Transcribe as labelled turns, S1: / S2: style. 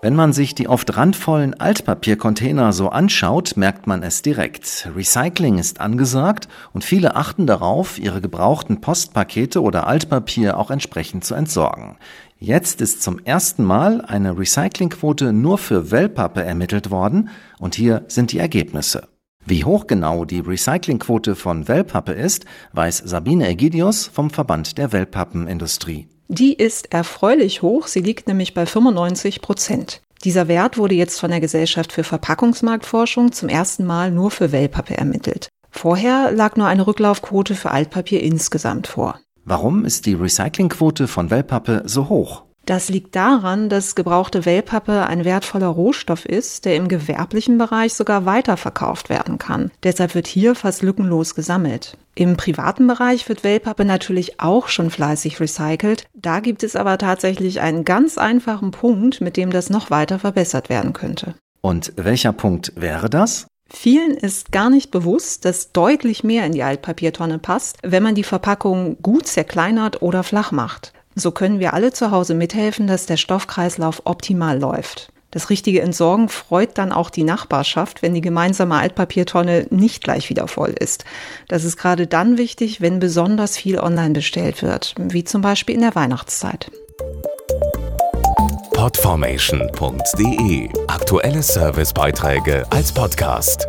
S1: Wenn man sich die oft randvollen Altpapiercontainer so anschaut, merkt man es direkt. Recycling ist angesagt und viele achten darauf, ihre gebrauchten Postpakete oder Altpapier auch entsprechend zu entsorgen. Jetzt ist zum ersten Mal eine Recyclingquote nur für Wellpappe ermittelt worden und hier sind die Ergebnisse. Wie hoch genau die Recyclingquote von Wellpappe ist, weiß Sabine Egidius vom Verband der Wellpappenindustrie.
S2: Die ist erfreulich hoch, sie liegt nämlich bei 95 Prozent. Dieser Wert wurde jetzt von der Gesellschaft für Verpackungsmarktforschung zum ersten Mal nur für Wellpappe ermittelt. Vorher lag nur eine Rücklaufquote für Altpapier insgesamt vor.
S1: Warum ist die Recyclingquote von Wellpappe so hoch?
S2: Das liegt daran, dass gebrauchte Wellpappe ein wertvoller Rohstoff ist, der im gewerblichen Bereich sogar weiterverkauft werden kann. Deshalb wird hier fast lückenlos gesammelt. Im privaten Bereich wird Wellpappe natürlich auch schon fleißig recycelt. Da gibt es aber tatsächlich einen ganz einfachen Punkt, mit dem das noch weiter verbessert werden könnte.
S1: Und welcher Punkt wäre das?
S2: Vielen ist gar nicht bewusst, dass deutlich mehr in die Altpapiertonne passt, wenn man die Verpackung gut zerkleinert oder flach macht. So können wir alle zu Hause mithelfen, dass der Stoffkreislauf optimal läuft. Das richtige Entsorgen freut dann auch die Nachbarschaft, wenn die gemeinsame Altpapiertonne nicht gleich wieder voll ist. Das ist gerade dann wichtig, wenn besonders viel online bestellt wird, wie zum Beispiel in der Weihnachtszeit.
S3: Podformation.de Aktuelle Servicebeiträge als Podcast.